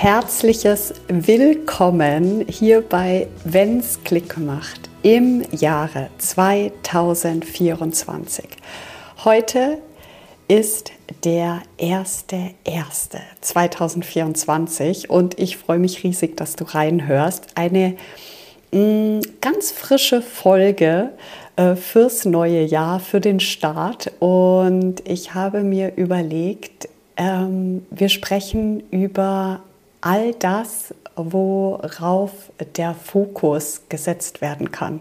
herzliches Willkommen hier bei Wenn's Klick macht im Jahre 2024. Heute ist der 1.1.2024 und ich freue mich riesig, dass du reinhörst. Eine mm, ganz frische Folge äh, fürs neue Jahr, für den Start und ich habe mir überlegt, ähm, wir sprechen über all das, worauf der Fokus gesetzt werden kann.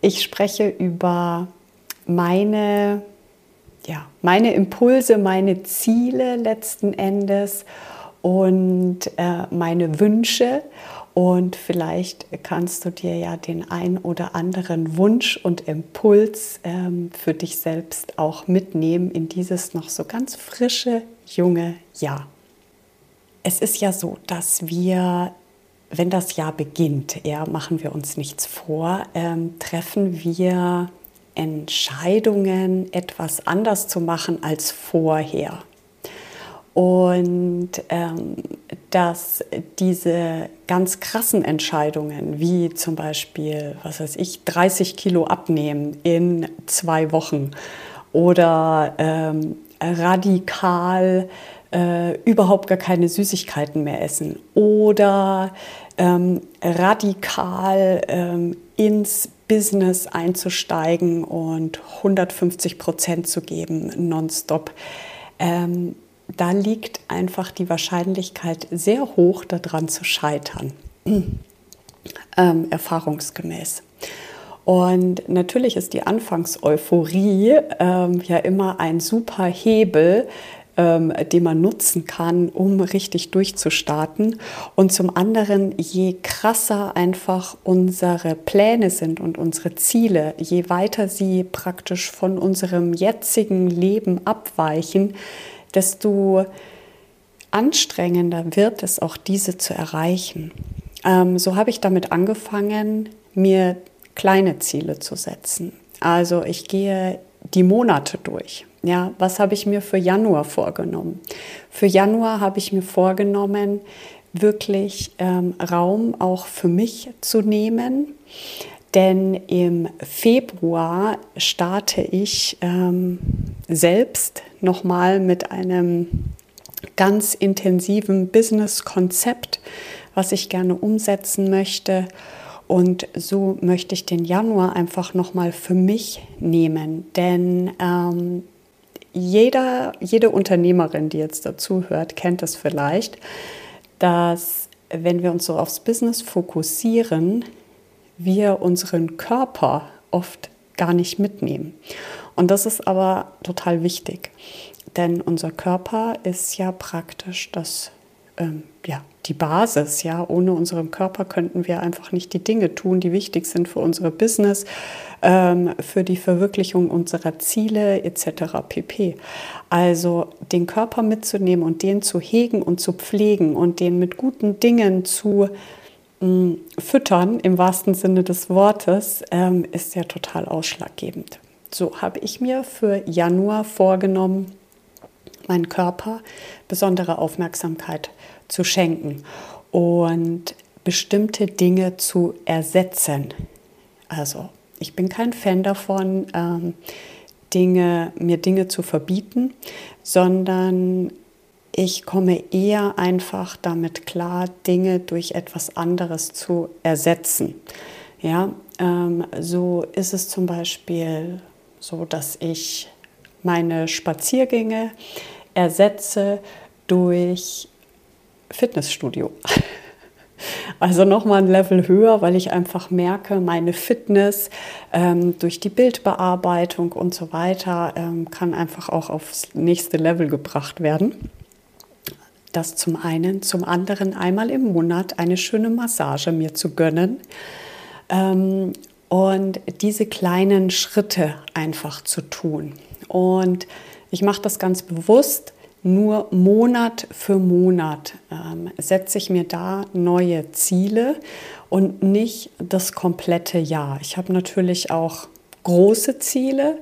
Ich spreche über meine, ja, meine Impulse, meine Ziele letzten Endes und äh, meine Wünsche. Und vielleicht kannst du dir ja den ein oder anderen Wunsch und Impuls ähm, für dich selbst auch mitnehmen in dieses noch so ganz frische, junge Jahr. Es ist ja so, dass wir, wenn das Jahr beginnt, ja, machen wir uns nichts vor, ähm, treffen wir Entscheidungen, etwas anders zu machen als vorher. Und ähm, dass diese ganz krassen Entscheidungen, wie zum Beispiel, was weiß ich, 30 Kilo abnehmen in zwei Wochen oder ähm, radikal äh, überhaupt gar keine Süßigkeiten mehr essen oder ähm, radikal ähm, ins Business einzusteigen und 150 Prozent zu geben, nonstop. Ähm, da liegt einfach die Wahrscheinlichkeit sehr hoch, daran zu scheitern, ähm, erfahrungsgemäß. Und natürlich ist die Anfangseuphorie ähm, ja immer ein super Hebel, ähm, den man nutzen kann, um richtig durchzustarten. Und zum anderen, je krasser einfach unsere Pläne sind und unsere Ziele, je weiter sie praktisch von unserem jetzigen Leben abweichen, desto anstrengender wird es auch, diese zu erreichen. Ähm, so habe ich damit angefangen, mir kleine Ziele zu setzen. Also ich gehe die Monate durch. Ja, was habe ich mir für Januar vorgenommen? Für Januar habe ich mir vorgenommen, wirklich ähm, Raum auch für mich zu nehmen. Denn im Februar starte ich ähm, selbst nochmal mit einem ganz intensiven Business-Konzept, was ich gerne umsetzen möchte. Und so möchte ich den Januar einfach nochmal für mich nehmen. Denn ähm, jeder, jede Unternehmerin, die jetzt dazu hört, kennt das vielleicht, dass wenn wir uns so aufs Business fokussieren, wir unseren Körper oft gar nicht mitnehmen. Und das ist aber total wichtig, denn unser Körper ist ja praktisch das, ähm, ja, die Basis. Ja, ohne unseren Körper könnten wir einfach nicht die Dinge tun, die wichtig sind für unsere Business, ähm, für die Verwirklichung unserer Ziele etc. pp. Also den Körper mitzunehmen und den zu hegen und zu pflegen und den mit guten Dingen zu Füttern im wahrsten Sinne des Wortes ähm, ist ja total ausschlaggebend. So habe ich mir für Januar vorgenommen, meinen Körper besondere Aufmerksamkeit zu schenken und bestimmte Dinge zu ersetzen. Also ich bin kein Fan davon, ähm, Dinge, mir Dinge zu verbieten, sondern ich komme eher einfach damit klar, Dinge durch etwas anderes zu ersetzen. Ja, ähm, so ist es zum Beispiel so, dass ich meine Spaziergänge ersetze durch Fitnessstudio. Also nochmal ein Level höher, weil ich einfach merke, meine Fitness ähm, durch die Bildbearbeitung und so weiter ähm, kann einfach auch aufs nächste Level gebracht werden. das zum einen, zum anderen einmal im Monat eine schöne Massage mir zu gönnen ähm, und diese kleinen Schritte einfach zu tun. Und ich mache das ganz bewusst, nur Monat für Monat ähm, setze ich mir da neue Ziele und nicht das komplette Jahr. Ich habe natürlich auch große Ziele,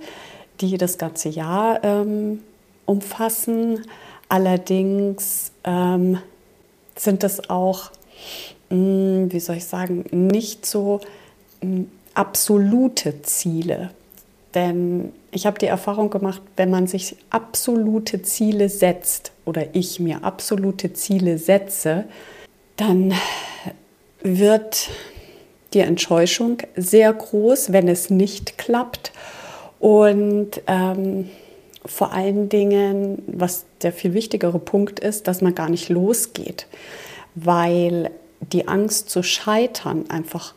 die das ganze Jahr ähm, umfassen. Allerdings ähm, sind das auch, mh, hm, wie soll ich sagen, nicht so mh, hm, absolute Ziele. Denn ich habe die Erfahrung gemacht, wenn man sich absolute Ziele setzt oder ich mir absolute Ziele setze, dann wird die Enttäuschung sehr groß, wenn es nicht klappt. Und ähm, vor allen Dingen, was der viel wichtigere Punkt ist, dass man gar nicht losgeht, weil die Angst zu scheitern einfach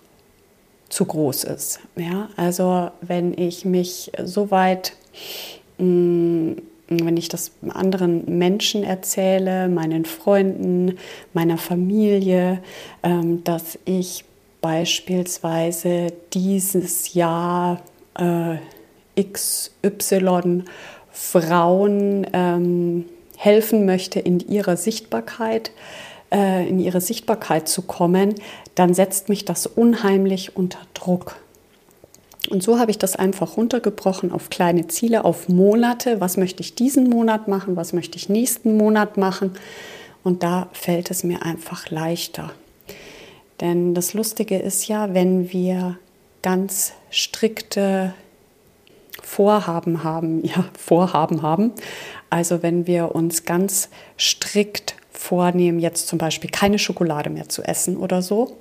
zu groß ist. Ja? Also wenn ich mich so weit, mm, wenn ich das anderen Menschen erzähle, meinen Freunden, meiner Familie, ähm, dass ich beispielsweise dieses Jahr äh, XY Frauen ähm, helfen möchte in ihrer Sichtbarkeit, äh, in ihre Sichtbarkeit zu kommen, dann setzt mich das unheimlich unter Druck. Und so habe ich das einfach runtergebrochen auf kleine Ziele, auf Monate. Was möchte ich diesen Monat machen? Was möchte ich nächsten Monat machen? Und da fällt es mir einfach leichter. Denn das Lustige ist ja, wenn wir ganz strikte Vorhaben haben, ja, Vorhaben haben, also wenn wir uns ganz strikt vornehmen, jetzt zum Beispiel keine Schokolade mehr zu essen oder so,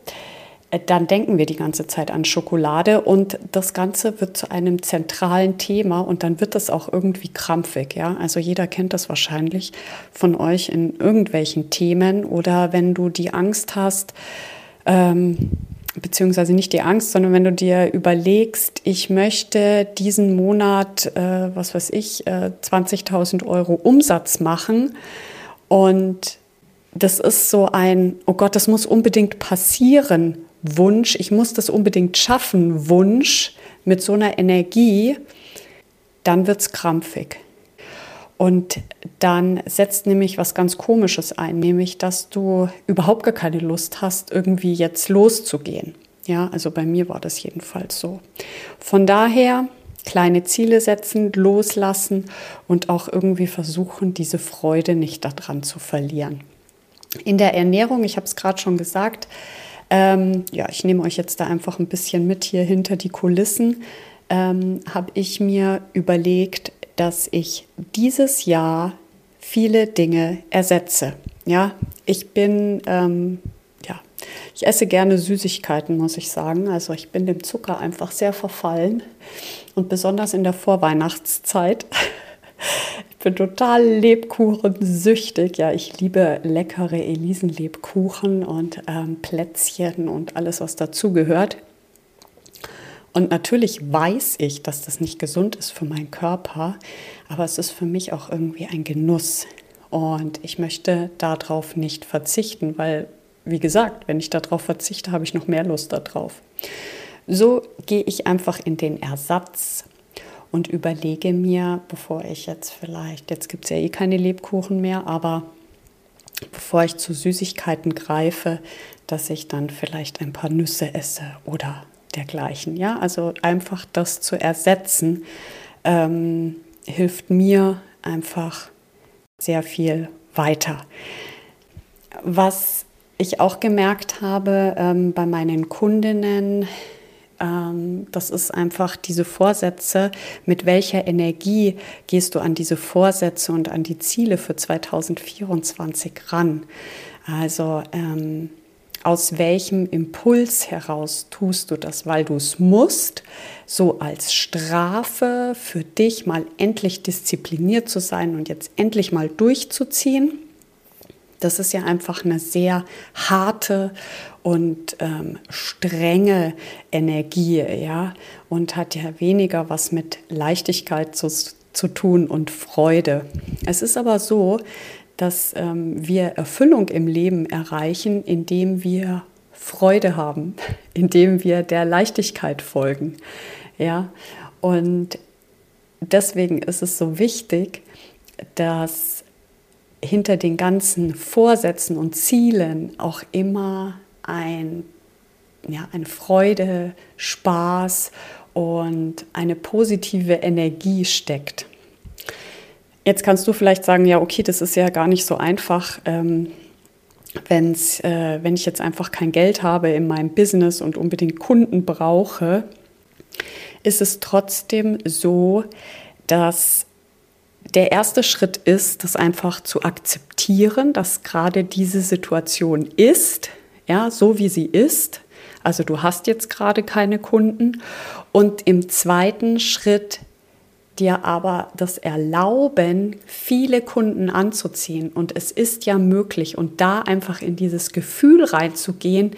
äh, dann denken wir die ganze Zeit an Schokolade und das Ganze wird zu einem zentralen Thema und dann wird das auch irgendwie krampfig. Ja? Also jeder kennt das wahrscheinlich von euch in irgendwelchen Themen oder wenn du die Angst hast, ähm, beziehungsweise nicht die Angst, sondern wenn du dir überlegst, ich möchte diesen Monat, äh, was weiß ich, äh, 20.000 Euro Umsatz machen und das ist so ein, oh Gott, das muss unbedingt passieren, Wunsch, ich muss das unbedingt schaffen, Wunsch mit so einer Energie, dann wird es krampfig. Und dann setzt nämlich was ganz Komisches ein, nämlich dass du überhaupt gar keine Lust hast, irgendwie jetzt loszugehen. Ja, also bei mir war das jedenfalls so. Von daher kleine Ziele setzen, loslassen und auch irgendwie versuchen, diese Freude nicht daran zu verlieren. In der Ernährung, ich habe es gerade schon gesagt, ähm, ja, ich nehme euch jetzt da einfach ein bisschen mit hier hinter die Kulissen, ähm, habe ich mir überlegt, dass ich dieses Jahr viele Dinge ersetze. Ja, ich bin, ähm, ja, ich esse gerne Süßigkeiten, muss ich sagen. Also ich bin dem Zucker einfach sehr verfallen und besonders in der Vorweihnachtszeit bin total Lebkuchensüchtig. Ja, ich liebe leckere Elisenlebkuchen und ähm, Plätzchen und alles, was dazugehört. Und natürlich weiß ich, dass das nicht gesund ist für meinen Körper, aber es ist für mich auch irgendwie ein Genuss. Und ich möchte darauf nicht verzichten, weil, wie gesagt, wenn ich darauf verzichte, habe ich noch mehr Lust darauf. So gehe ich einfach in den Ersatz und überlege mir, bevor ich jetzt vielleicht, jetzt gibt es ja eh keine Lebkuchen mehr, aber bevor ich zu Süßigkeiten greife, dass ich dann vielleicht ein paar Nüsse esse oder dergleichen. Ja, also einfach das zu ersetzen, ähm, hilft mir einfach sehr viel weiter. Was ich auch gemerkt habe ähm, bei meinen Kundinnen, das ist einfach diese Vorsätze, mit welcher Energie gehst du an diese Vorsätze und an die Ziele für 2024 ran. Also ähm, aus welchem Impuls heraus tust du das, weil du es musst, so als Strafe für dich mal endlich diszipliniert zu sein und jetzt endlich mal durchzuziehen? Das ist ja einfach eine sehr harte und ähm, strenge Energie, ja, und hat ja weniger was mit Leichtigkeit zu, zu tun und Freude. Es ist aber so, dass ähm, wir Erfüllung im Leben erreichen, indem wir Freude haben, indem wir der Leichtigkeit folgen. Ja, und deswegen ist es so wichtig, dass hinter den ganzen Vorsätzen und Zielen auch immer ein, ja, eine Freude, Spaß und eine positive Energie steckt. Jetzt kannst du vielleicht sagen, ja, okay, das ist ja gar nicht so einfach. Ähm, wenn's, äh, wenn ich jetzt einfach kein Geld habe in meinem Business und unbedingt Kunden brauche, ist es trotzdem so, dass der erste Schritt ist, das einfach zu akzeptieren, dass gerade diese Situation ist, ja, so wie sie ist. Also du hast jetzt gerade keine Kunden. Und im zweiten Schritt dir aber das erlauben, viele Kunden anzuziehen. Und es ist ja möglich. Und da einfach in dieses Gefühl reinzugehen,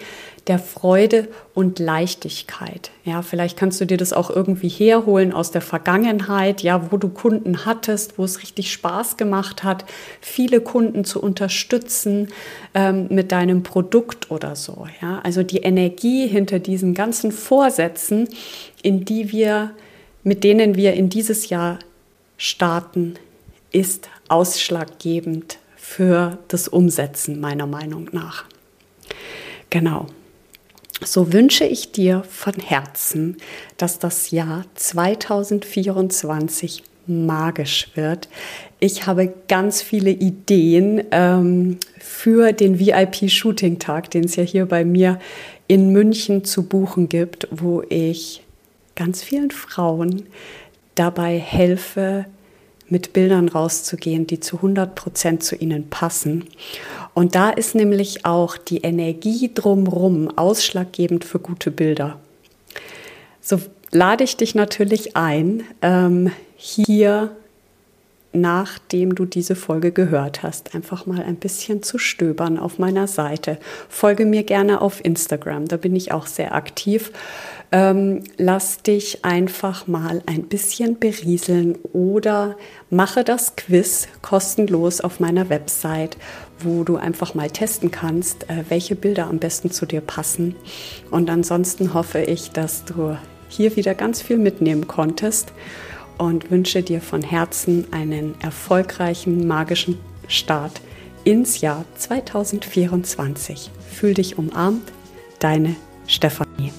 der Freude und Leichtigkeit. Ja, vielleicht kannst du dir das auch irgendwie herholen aus der Vergangenheit, ja, wo du Kunden hattest, wo es richtig Spaß gemacht hat, viele Kunden zu unterstützen ähm, mit deinem Produkt oder so. Ja, also die Energie hinter diesen ganzen Vorsätzen, in die wir mit denen wir in dieses Jahr starten, ist ausschlaggebend für das Umsetzen meiner Meinung nach. Genau. So wünsche ich dir von Herzen, dass das Jahr 2024 magisch wird. Ich habe ganz viele Ideen ähm, für den VIP-Shooting-Tag, den es ja hier bei mir in München zu buchen gibt, wo ich ganz vielen Frauen dabei helfe, mit Bildern rauszugehen, die zu 100 Prozent zu ihnen passen. Und da ist nämlich auch die Energie drumherum ausschlaggebend für gute Bilder. So lade ich dich natürlich ein, ähm, hier nachdem du diese Folge gehört hast, einfach mal ein bisschen zu stöbern auf meiner Seite. Folge mir gerne auf Instagram, da bin ich auch sehr aktiv. Ähm, lass dich einfach mal ein bisschen berieseln oder mache das Quiz kostenlos auf meiner Website, wo du einfach mal testen kannst, äh, welche Bilder am besten zu dir passen. Und ansonsten hoffe ich, dass du hier wieder ganz viel mitnehmen konntest und wünsche dir von Herzen einen erfolgreichen, magischen Start ins Jahr 2024. Fühl dich umarmt, deine Stefanie.